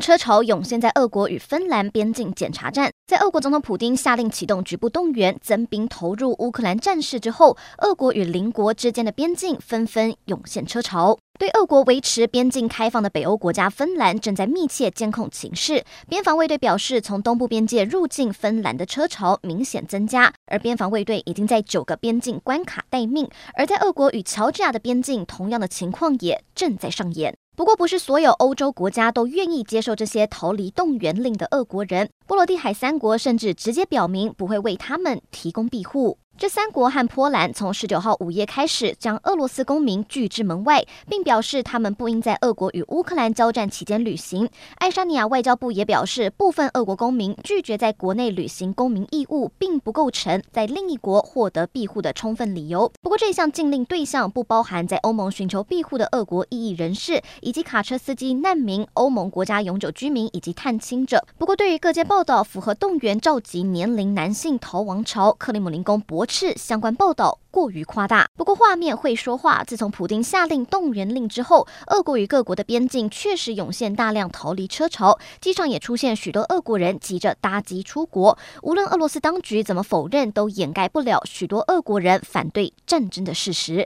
车潮涌现在俄国与芬兰边境检查站，在俄国总统普丁下令启动局部动员、增兵投入乌克兰战事之后，俄国与邻国之间的边境纷纷涌现车潮。对俄国维持边境开放的北欧国家芬兰正在密切监控情势。边防卫队表示，从东部边界入境芬兰的车潮明显增加，而边防卫队已经在九个边境关卡待命。而在俄国与乔治亚的边境，同样的情况也正在上演。不过，不是所有欧洲国家都愿意接受这些逃离动员令的俄国人。波罗的海三国甚至直接表明不会为他们提供庇护。这三国和波兰从十九号午夜开始将俄罗斯公民拒之门外，并表示他们不应在俄国与乌克兰交战期间旅行。爱沙尼亚外交部也表示，部分俄国公民拒绝在国内履行公民义务，并不构成在另一国获得庇护的充分理由。不过，这项禁令对象不包含在欧盟寻求庇护的俄国异议人士，以及卡车司机、难民、欧盟国家永久居民以及探亲者。不过，对于各界报道符合动员召集年龄男性逃亡潮，克里姆林宫驳斥相关报道过于夸大。不过画面会说话，自从普丁下令动员令之后，俄国与各国的边境确实涌现大量逃离车潮，机场也出现许多俄国人急着搭机出国。无论俄罗斯当局怎么否认，都掩盖不了许多俄国人反对战争的事实。